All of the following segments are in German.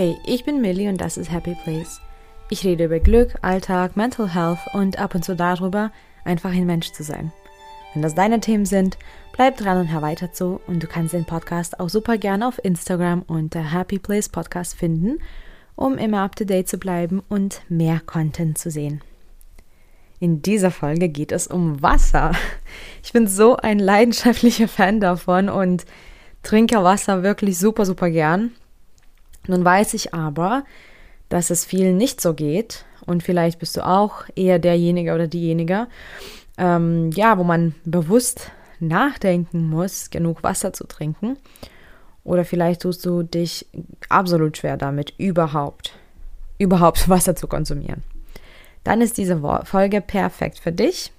Hey, ich bin Millie und das ist Happy Place. Ich rede über Glück, Alltag, Mental Health und ab und zu darüber, einfach ein Mensch zu sein. Wenn das deine Themen sind, bleib dran und hör weiter zu und du kannst den Podcast auch super gerne auf Instagram unter Happy Place Podcast finden, um immer up to date zu bleiben und mehr Content zu sehen. In dieser Folge geht es um Wasser. Ich bin so ein leidenschaftlicher Fan davon und trinke Wasser wirklich super, super gern. Nun weiß ich aber, dass es vielen nicht so geht und vielleicht bist du auch eher derjenige oder diejenige, ähm, ja, wo man bewusst nachdenken muss, genug Wasser zu trinken. Oder vielleicht tust du dich absolut schwer damit, überhaupt, überhaupt Wasser zu konsumieren. Dann ist diese Folge perfekt für dich.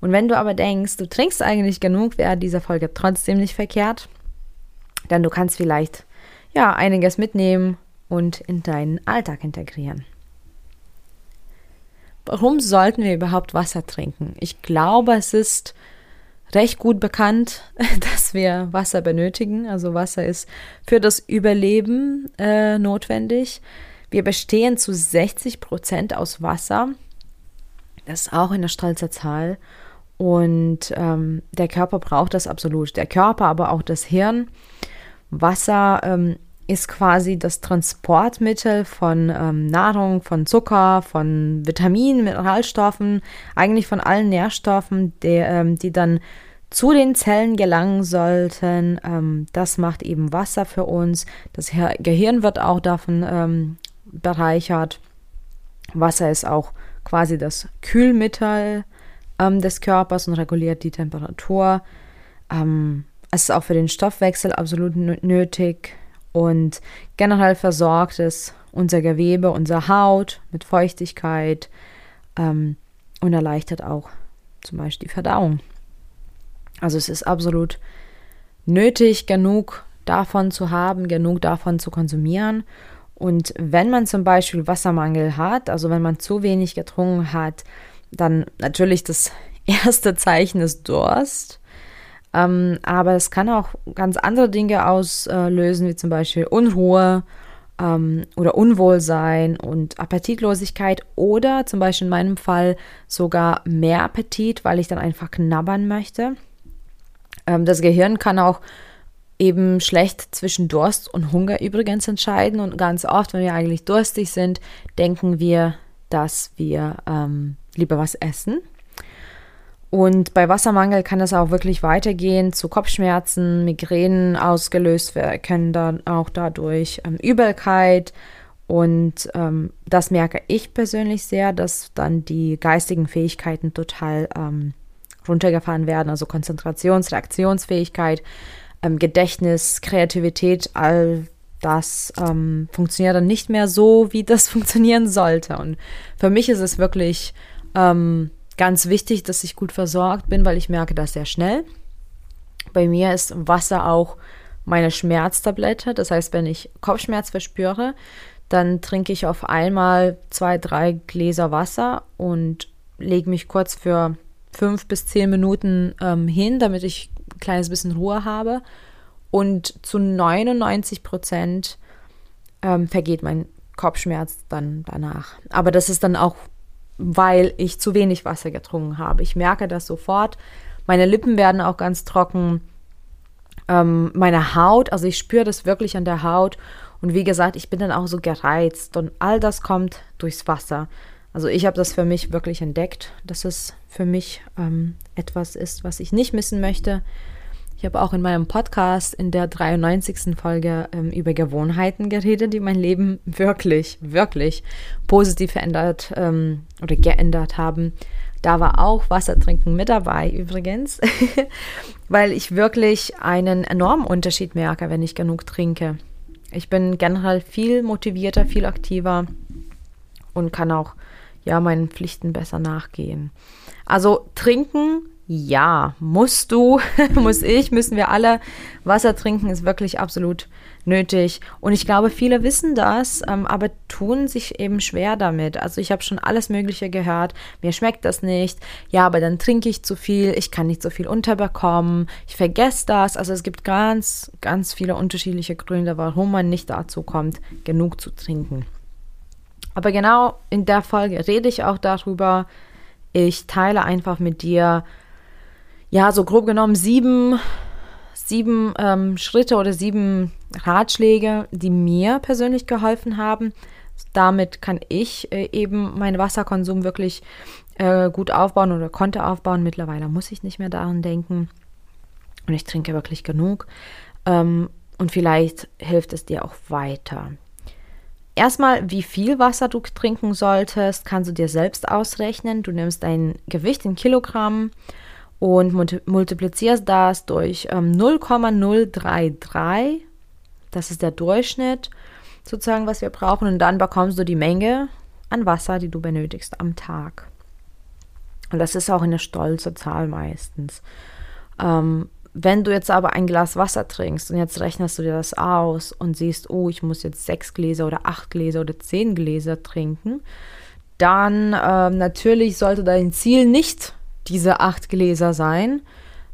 Und wenn du aber denkst, du trinkst eigentlich genug, wäre diese Folge trotzdem nicht verkehrt. Denn du kannst vielleicht ja einiges mitnehmen und in deinen Alltag integrieren. Warum sollten wir überhaupt Wasser trinken? Ich glaube, es ist recht gut bekannt, dass wir Wasser benötigen. Also Wasser ist für das Überleben äh, notwendig. Wir bestehen zu 60 Prozent aus Wasser. Das ist auch eine stolze Zahl. Und ähm, der Körper braucht das absolut. Der Körper, aber auch das Hirn. Wasser ähm, ist quasi das Transportmittel von ähm, Nahrung, von Zucker, von Vitaminen, Mineralstoffen, eigentlich von allen Nährstoffen, die, ähm, die dann zu den Zellen gelangen sollten. Ähm, das macht eben Wasser für uns. Das Gehirn wird auch davon ähm, bereichert. Wasser ist auch quasi das Kühlmittel ähm, des Körpers und reguliert die Temperatur. Ähm, es ist auch für den Stoffwechsel absolut nötig und generell versorgt es unser Gewebe, unsere Haut mit Feuchtigkeit ähm, und erleichtert auch zum Beispiel die Verdauung. Also es ist absolut nötig, genug davon zu haben, genug davon zu konsumieren. Und wenn man zum Beispiel Wassermangel hat, also wenn man zu wenig getrunken hat, dann natürlich das erste Zeichen ist Durst. Ähm, aber es kann auch ganz andere Dinge auslösen, wie zum Beispiel Unruhe ähm, oder Unwohlsein und Appetitlosigkeit oder zum Beispiel in meinem Fall sogar mehr Appetit, weil ich dann einfach knabbern möchte. Ähm, das Gehirn kann auch eben schlecht zwischen Durst und Hunger übrigens entscheiden und ganz oft, wenn wir eigentlich durstig sind, denken wir, dass wir ähm, lieber was essen und bei Wassermangel kann es auch wirklich weitergehen zu Kopfschmerzen, Migränen ausgelöst werden, können dann auch dadurch ähm, Übelkeit. Und ähm, das merke ich persönlich sehr, dass dann die geistigen Fähigkeiten total ähm, runtergefahren werden, also Konzentrations-, Reaktionsfähigkeit, ähm, Gedächtnis, Kreativität, all das ähm, funktioniert dann nicht mehr so, wie das funktionieren sollte. Und für mich ist es wirklich ähm, ganz wichtig, dass ich gut versorgt bin, weil ich merke das sehr schnell. Bei mir ist Wasser auch meine Schmerztablette. Das heißt, wenn ich Kopfschmerz verspüre, dann trinke ich auf einmal zwei, drei Gläser Wasser und lege mich kurz für fünf bis zehn Minuten ähm, hin, damit ich ein kleines bisschen Ruhe habe. Und zu 99 Prozent ähm, vergeht mein Kopfschmerz dann danach. Aber das ist dann auch weil ich zu wenig Wasser getrunken habe. Ich merke das sofort. Meine Lippen werden auch ganz trocken. Ähm, meine Haut, also ich spüre das wirklich an der Haut. Und wie gesagt, ich bin dann auch so gereizt. Und all das kommt durchs Wasser. Also ich habe das für mich wirklich entdeckt, dass es für mich ähm, etwas ist, was ich nicht missen möchte. Ich habe auch in meinem Podcast in der 93. Folge ähm, über Gewohnheiten geredet, die mein Leben wirklich, wirklich positiv verändert ähm, oder geändert haben. Da war auch Wassertrinken mit dabei übrigens, weil ich wirklich einen enormen Unterschied merke, wenn ich genug trinke. Ich bin generell viel motivierter, viel aktiver und kann auch ja meinen Pflichten besser nachgehen. Also trinken Ja, musst du, muss ich, müssen wir alle. Wasser trinken ist wirklich absolut nötig. Und ich glaube, viele wissen das, ähm, aber tun sich eben schwer damit. Also ich habe schon alles Mögliche gehört. Mir schmeckt das nicht. Ja, aber dann trinke ich zu viel. Ich kann nicht so viel unterbekommen. Ich vergesse das. Also es gibt ganz, ganz viele unterschiedliche Gründe, warum man nicht dazu kommt, genug zu trinken. Aber genau in der Folge rede ich auch darüber. Ich teile einfach mit dir, ja, so grob genommen sieben, sieben ähm, Schritte oder sieben Ratschläge, die mir persönlich geholfen haben. Damit kann ich äh, eben meinen Wasserkonsum wirklich äh, gut aufbauen oder konnte aufbauen. Mittlerweile muss ich nicht mehr daran denken. Und ich trinke wirklich genug. Ähm, und vielleicht hilft es dir auch weiter. Erstmal, wie viel Wasser du trinken solltest, kannst du dir selbst ausrechnen. Du nimmst dein Gewicht in Kilogramm und multiplizierst das durch ähm, 0,033. Das ist der Durchschnitt sozusagen, was wir brauchen. Und dann bekommst du die Menge an Wasser, die du benötigst am Tag. Und das ist auch eine stolze Zahl meistens. Ähm, wenn du jetzt aber ein Glas Wasser trinkst und jetzt rechnest du dir das aus und siehst, oh, ich muss jetzt sechs Gläser oder acht Gläser oder zehn Gläser trinken, dann ähm, natürlich sollte dein Ziel nicht diese acht Gläser sein,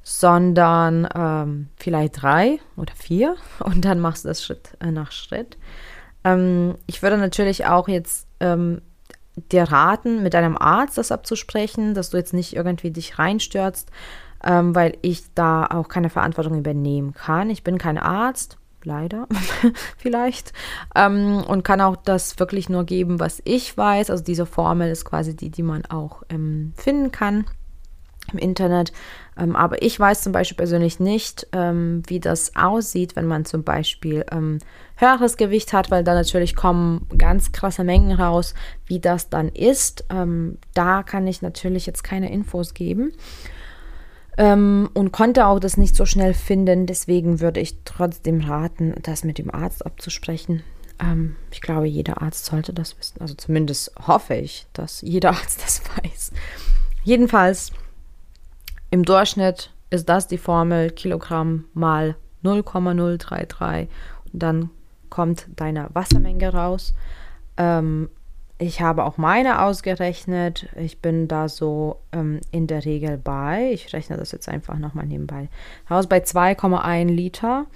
sondern ähm, vielleicht drei oder vier und dann machst du das Schritt äh, nach Schritt. Ähm, ich würde natürlich auch jetzt ähm, dir raten, mit deinem Arzt das abzusprechen, dass du jetzt nicht irgendwie dich reinstürzt, ähm, weil ich da auch keine Verantwortung übernehmen kann. Ich bin kein Arzt, leider vielleicht, ähm, und kann auch das wirklich nur geben, was ich weiß. Also diese Formel ist quasi die, die man auch ähm, finden kann im Internet. Ähm, aber ich weiß zum Beispiel persönlich nicht, ähm, wie das aussieht, wenn man zum Beispiel ähm, höheres Gewicht hat, weil da natürlich kommen ganz krasse Mengen raus, wie das dann ist. Ähm, da kann ich natürlich jetzt keine Infos geben ähm, und konnte auch das nicht so schnell finden. Deswegen würde ich trotzdem raten, das mit dem Arzt abzusprechen. Ähm, ich glaube, jeder Arzt sollte das wissen. Also zumindest hoffe ich, dass jeder Arzt das weiß. Jedenfalls im Durchschnitt ist das die Formel Kilogramm mal 0,033 und dann kommt deine Wassermenge raus. Ähm, ich habe auch meine ausgerechnet. Ich bin da so ähm, in der Regel bei. Ich rechne das jetzt einfach nochmal nebenbei raus. Bei 2,1 Liter.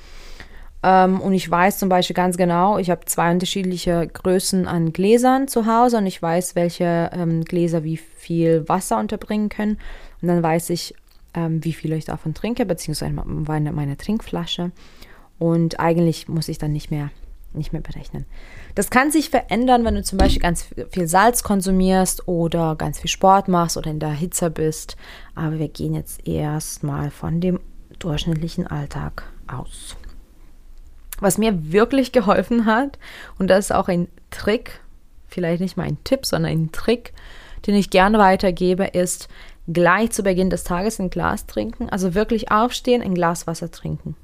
Ähm, und ich weiß zum Beispiel ganz genau, ich habe zwei unterschiedliche Größen an Gläsern zu Hause und ich weiß, welche ähm, Gläser wie viel Wasser unterbringen können. Und dann weiß ich, ähm, wie viel ich davon trinke, beziehungsweise meine, meine Trinkflasche. Und eigentlich muss ich dann nicht mehr nicht mehr berechnen. Das kann sich verändern, wenn du zum Beispiel ganz viel Salz konsumierst oder ganz viel Sport machst oder in der Hitze bist. Aber wir gehen jetzt erstmal von dem durchschnittlichen Alltag aus. Was mir wirklich geholfen hat, und das ist auch ein Trick, vielleicht nicht mal ein Tipp, sondern ein Trick, den ich gerne weitergebe, ist gleich zu Beginn des Tages ein Glas trinken. Also wirklich aufstehen, ein Glas Wasser trinken.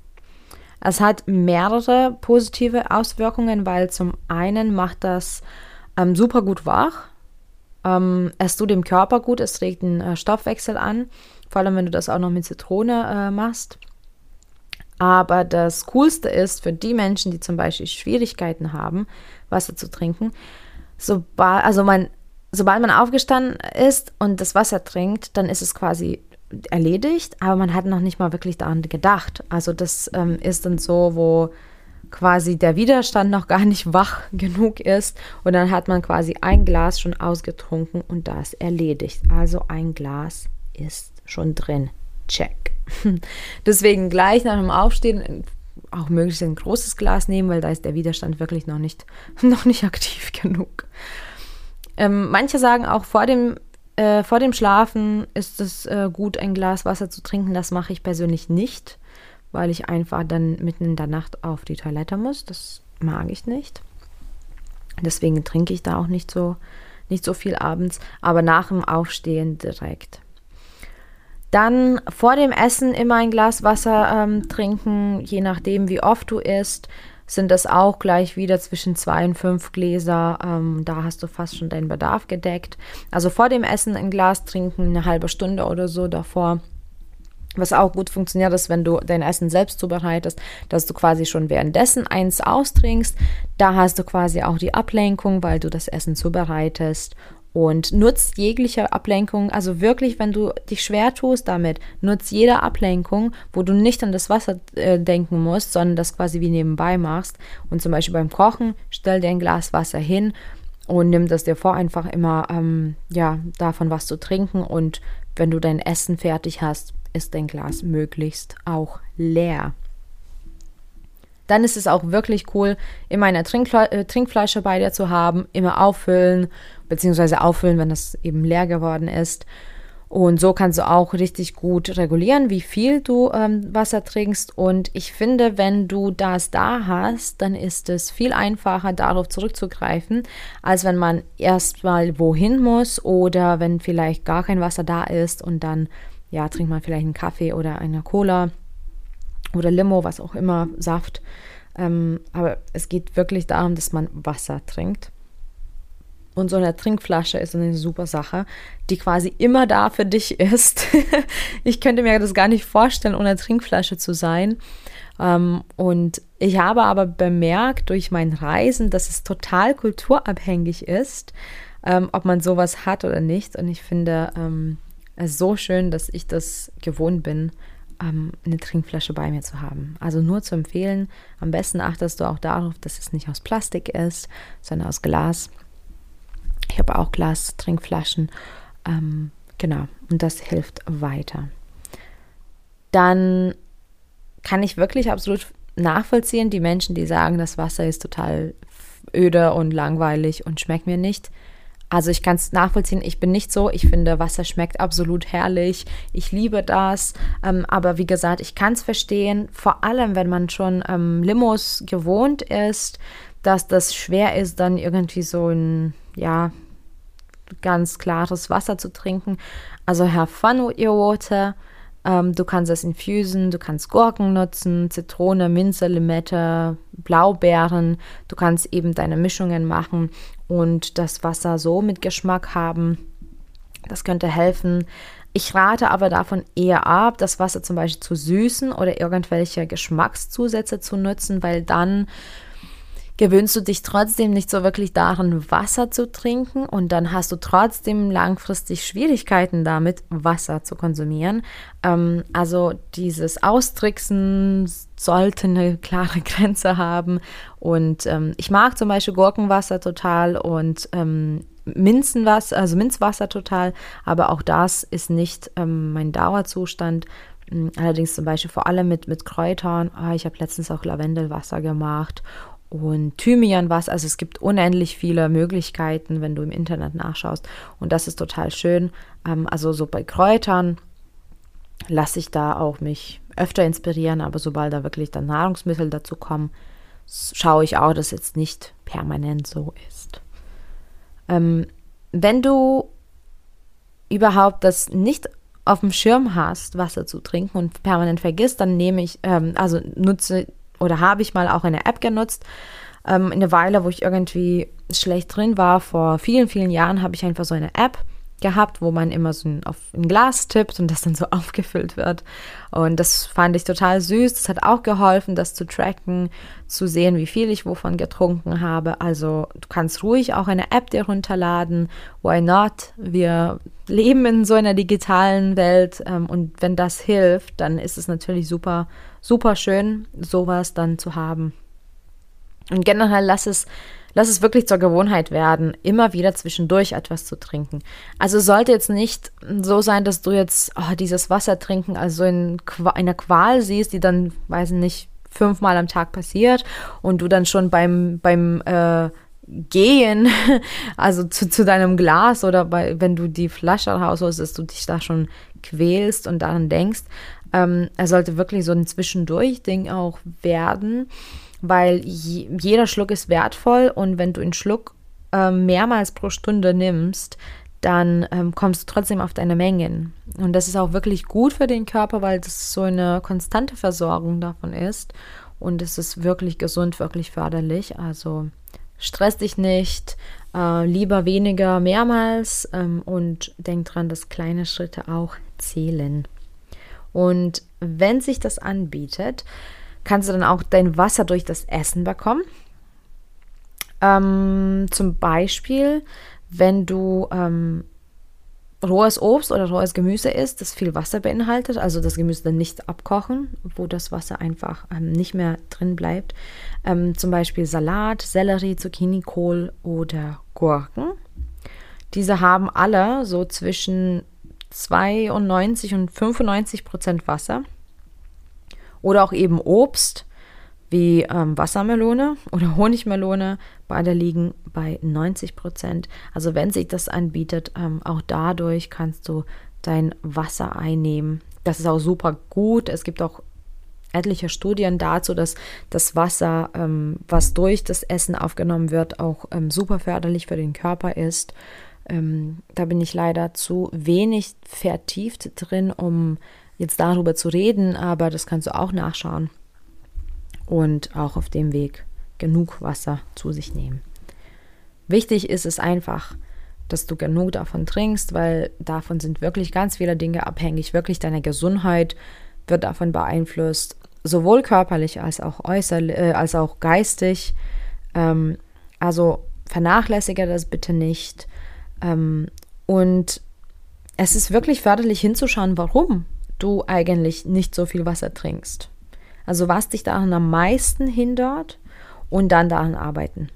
Es hat mehrere positive Auswirkungen, weil zum einen macht das ähm, super gut wach. Ähm, es tut dem Körper gut, es regt den äh, Stoffwechsel an, vor allem wenn du das auch noch mit Zitrone äh, machst. Aber das Coolste ist für die Menschen, die zum Beispiel Schwierigkeiten haben, Wasser zu trinken, sobald, also man, sobald man aufgestanden ist und das Wasser trinkt, dann ist es quasi erledigt, aber man hat noch nicht mal wirklich daran gedacht. Also das ähm, ist dann so, wo quasi der Widerstand noch gar nicht wach genug ist und dann hat man quasi ein Glas schon ausgetrunken und das erledigt. Also ein Glas ist schon drin. Check. Deswegen gleich nach dem Aufstehen auch möglichst ein großes Glas nehmen, weil da ist der Widerstand wirklich noch nicht, noch nicht aktiv genug. Ähm, manche sagen auch vor dem äh, vor dem Schlafen ist es äh, gut, ein Glas Wasser zu trinken. Das mache ich persönlich nicht, weil ich einfach dann mitten in der Nacht auf die Toilette muss. Das mag ich nicht. Deswegen trinke ich da auch nicht so, nicht so viel abends, aber nach dem Aufstehen direkt. Dann vor dem Essen immer ein Glas Wasser ähm, trinken, je nachdem, wie oft du isst sind das auch gleich wieder zwischen zwei und fünf Gläser. Ähm, da hast du fast schon deinen Bedarf gedeckt. Also vor dem Essen ein Glas trinken, eine halbe Stunde oder so davor. Was auch gut funktioniert, ist, wenn du dein Essen selbst zubereitest, dass du quasi schon währenddessen eins austrinkst. Da hast du quasi auch die Ablenkung, weil du das Essen zubereitest und nutzt jegliche Ablenkung, also wirklich, wenn du dich schwer tust damit, nutzt jede Ablenkung, wo du nicht an das Wasser äh, denken musst, sondern das quasi wie nebenbei machst. Und zum Beispiel beim Kochen, stell dir ein Glas Wasser hin und nimm das dir vor, einfach immer ähm, ja, davon was zu trinken. Und wenn du dein Essen fertig hast, ist dein Glas möglichst auch leer. Dann ist es auch wirklich cool, immer eine äh, Trinkflasche bei dir zu haben, immer auffüllen, beziehungsweise auffüllen, wenn es eben leer geworden ist. Und so kannst du auch richtig gut regulieren, wie viel du ähm, Wasser trinkst. Und ich finde, wenn du das da hast, dann ist es viel einfacher, darauf zurückzugreifen, als wenn man erstmal wohin muss oder wenn vielleicht gar kein Wasser da ist und dann, ja, trinkt man vielleicht einen Kaffee oder eine Cola oder Limo, was auch immer, Saft. Ähm, aber es geht wirklich darum, dass man Wasser trinkt. Und so eine Trinkflasche ist eine super Sache, die quasi immer da für dich ist. ich könnte mir das gar nicht vorstellen, ohne Trinkflasche zu sein. Ähm, und ich habe aber bemerkt durch mein Reisen, dass es total kulturabhängig ist, ähm, ob man sowas hat oder nicht. Und ich finde ähm, es so schön, dass ich das gewohnt bin, eine Trinkflasche bei mir zu haben. Also nur zu empfehlen, am besten achtest du auch darauf, dass es nicht aus Plastik ist, sondern aus Glas. Ich habe auch Glas-Trinkflaschen. Ähm, genau, und das hilft weiter. Dann kann ich wirklich absolut nachvollziehen, die Menschen, die sagen, das Wasser ist total öde und langweilig und schmeckt mir nicht. Also ich kann es nachvollziehen, ich bin nicht so. Ich finde, Wasser schmeckt absolut herrlich. Ich liebe das. Ähm, aber wie gesagt, ich kann es verstehen, vor allem wenn man schon ähm, Limos gewohnt ist, dass das schwer ist, dann irgendwie so ein, ja, ganz klares Wasser zu trinken. Also have fun with your water. Ähm, du kannst es infusen, du kannst Gurken nutzen, Zitrone, Minze, Limette, Blaubeeren. Du kannst eben deine Mischungen machen und das Wasser so mit Geschmack haben. Das könnte helfen. Ich rate aber davon eher ab, das Wasser zum Beispiel zu süßen oder irgendwelche Geschmackszusätze zu nutzen, weil dann gewöhnst du dich trotzdem nicht so wirklich daran, Wasser zu trinken und dann hast du trotzdem langfristig Schwierigkeiten damit, Wasser zu konsumieren. Ähm, also dieses Austricksen sollte eine klare Grenze haben und ähm, ich mag zum Beispiel Gurkenwasser total und ähm, Minzenwasser, also Minzwasser total, aber auch das ist nicht ähm, mein Dauerzustand. Allerdings zum Beispiel vor allem mit, mit Kräutern. Ah, ich habe letztens auch Lavendelwasser gemacht und Thymian was. Also es gibt unendlich viele Möglichkeiten, wenn du im Internet nachschaust. Und das ist total schön. Ähm, also so bei Kräutern lasse ich da auch mich öfter inspirieren, aber sobald da wirklich dann Nahrungsmittel dazu kommen, schaue ich auch, dass es jetzt nicht permanent so ist. Ähm, wenn du überhaupt das nicht auf dem Schirm hast, Wasser zu trinken und permanent vergisst, dann nehme ich, ähm, also nutze oder habe ich mal auch eine App genutzt. Ähm, eine Weile, wo ich irgendwie schlecht drin war, vor vielen, vielen Jahren, habe ich einfach so eine App gehabt, wo man immer so ein, auf ein Glas tippt und das dann so aufgefüllt wird. Und das fand ich total süß. Das hat auch geholfen, das zu tracken, zu sehen, wie viel ich wovon getrunken habe. Also du kannst ruhig auch eine App dir runterladen. Why not? Wir leben in so einer digitalen Welt ähm, und wenn das hilft, dann ist es natürlich super super schön, sowas dann zu haben. Und generell lass es, lass es wirklich zur Gewohnheit werden, immer wieder zwischendurch etwas zu trinken. Also sollte jetzt nicht so sein, dass du jetzt oh, dieses Wasser trinken also in einer Qual siehst, die dann, weiß ich nicht, fünfmal am Tag passiert und du dann schon beim, beim äh, Gehen, also zu, zu deinem Glas oder bei, wenn du die Flasche rausholst, dass du dich da schon quälst und daran denkst. Ähm, er sollte wirklich so ein Zwischendurch-Ding auch werden, weil je, jeder Schluck ist wertvoll und wenn du einen Schluck äh, mehrmals pro Stunde nimmst, dann ähm, kommst du trotzdem auf deine Mengen. Und das ist auch wirklich gut für den Körper, weil das so eine konstante Versorgung davon ist. Und es ist wirklich gesund, wirklich förderlich. Also stress dich nicht, äh, lieber weniger mehrmals ähm, und denk dran, dass kleine Schritte auch zählen. Und wenn sich das anbietet, kannst du dann auch dein Wasser durch das Essen bekommen. Ähm, zum Beispiel, wenn du ähm, rohes Obst oder rohes Gemüse isst, das viel Wasser beinhaltet, also das Gemüse dann nicht abkochen, wo das Wasser einfach ähm, nicht mehr drin bleibt. Ähm, zum Beispiel Salat, Sellerie, Zucchini, Kohl oder Gurken. Diese haben alle so zwischen 92 und 95 Prozent Wasser. Oder auch eben Obst wie ähm, Wassermelone oder Honigmelone. Beide liegen bei 90 Prozent. Also wenn sich das anbietet, ähm, auch dadurch kannst du dein Wasser einnehmen. Das ist auch super gut. Es gibt auch etliche Studien dazu, dass das Wasser, ähm, was durch das Essen aufgenommen wird, auch ähm, super förderlich für den Körper ist. Ähm, da bin ich leider zu wenig vertieft drin, um jetzt darüber zu reden, aber das kannst du auch nachschauen und auch auf dem Weg genug Wasser zu sich nehmen. Wichtig ist es einfach, dass du genug davon trinkst, weil davon sind wirklich ganz viele Dinge abhängig. Wirklich deine Gesundheit wird davon beeinflusst, sowohl körperlich als auch äußerlich, äh, als auch geistig. Ähm, also vernachlässige das bitte nicht. Ähm, und es ist wirklich förderlich hinzuschauen, warum du eigentlich nicht so viel Wasser trinkst. Also was dich daran am meisten hindert und dann daran arbeiten.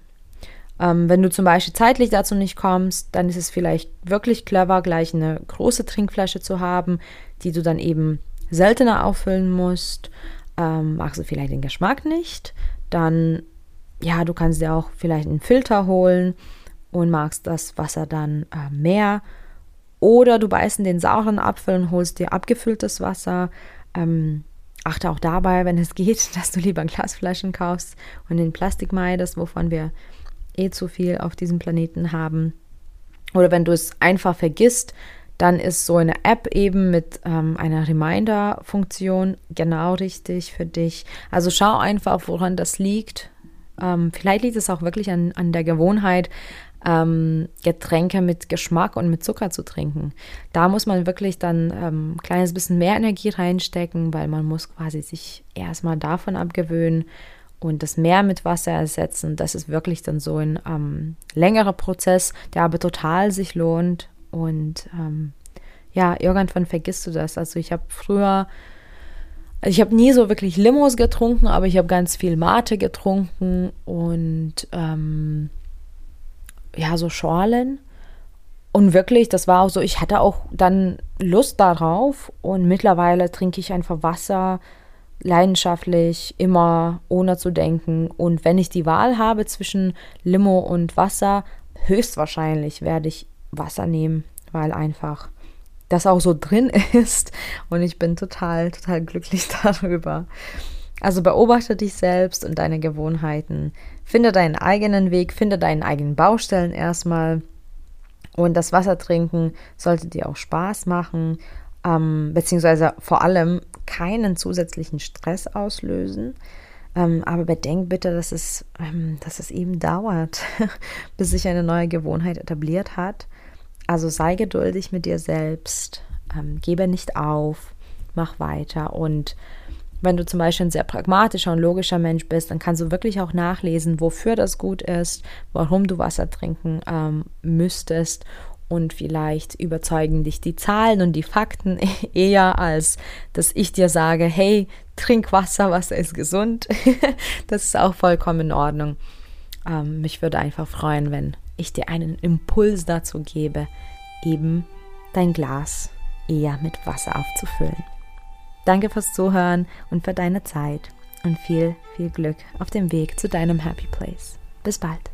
Ähm, wenn du zum Beispiel zeitlich dazu nicht kommst, dann ist es vielleicht wirklich clever, gleich eine große Trinkflasche zu haben, die du dann eben seltener auffüllen musst. Ähm, magst du vielleicht den Geschmack nicht, dann ja, du kannst dir auch vielleicht einen Filter holen und magst das Wasser dann äh, mehr. Oder du beißt in den sauren Apfel und holst dir abgefülltes Wasser. Ähm, achte auch dabei, wenn es geht, dass du lieber Glasflaschen kaufst und den Plastik meidest, wovon wir eh zu viel auf diesem Planeten haben. Oder wenn du es einfach vergisst, dann ist so eine App eben mit ähm, einer Reminder-Funktion genau richtig für dich. Also schau einfach, woran das liegt. Ähm, vielleicht liegt es auch wirklich an, an der Gewohnheit, ähm, Getränke mit Geschmack und mit Zucker zu trinken. Da muss man wirklich dann ähm, ein kleines bisschen mehr Energie reinstecken, weil man muss quasi sich erstmal davon abgewöhnen und das Meer mit Wasser ersetzen. Das ist wirklich dann so ein ähm, längerer Prozess, der aber total sich lohnt. Und ähm, ja, irgendwann vergisst du das. Also ich habe früher also ich habe nie so wirklich Limos getrunken, aber ich habe ganz viel Mate getrunken und ähm, ja, so Schorlen. Und wirklich, das war auch so, ich hatte auch dann Lust darauf und mittlerweile trinke ich einfach Wasser leidenschaftlich, immer ohne zu denken. Und wenn ich die Wahl habe zwischen Limo und Wasser, höchstwahrscheinlich werde ich Wasser nehmen, weil einfach das auch so drin ist und ich bin total, total glücklich darüber. Also beobachte dich selbst und deine Gewohnheiten. Finde deinen eigenen Weg, finde deinen eigenen Baustellen erstmal. Und das Wasser trinken sollte dir auch Spaß machen, ähm, beziehungsweise vor allem keinen zusätzlichen Stress auslösen. Ähm, aber bedenk bitte, dass es, ähm, dass es eben dauert, bis sich eine neue Gewohnheit etabliert hat. Also sei geduldig mit dir selbst, ähm, gebe nicht auf, mach weiter und wenn du zum Beispiel ein sehr pragmatischer und logischer Mensch bist, dann kannst du wirklich auch nachlesen, wofür das gut ist, warum du Wasser trinken ähm, müsstest. Und vielleicht überzeugen dich die Zahlen und die Fakten eher, als dass ich dir sage, hey, trink Wasser, Wasser ist gesund. das ist auch vollkommen in Ordnung. Ähm, mich würde einfach freuen, wenn ich dir einen Impuls dazu gebe, eben dein Glas eher mit Wasser aufzufüllen. Danke fürs Zuhören und für deine Zeit und viel, viel Glück auf dem Weg zu deinem Happy Place. Bis bald.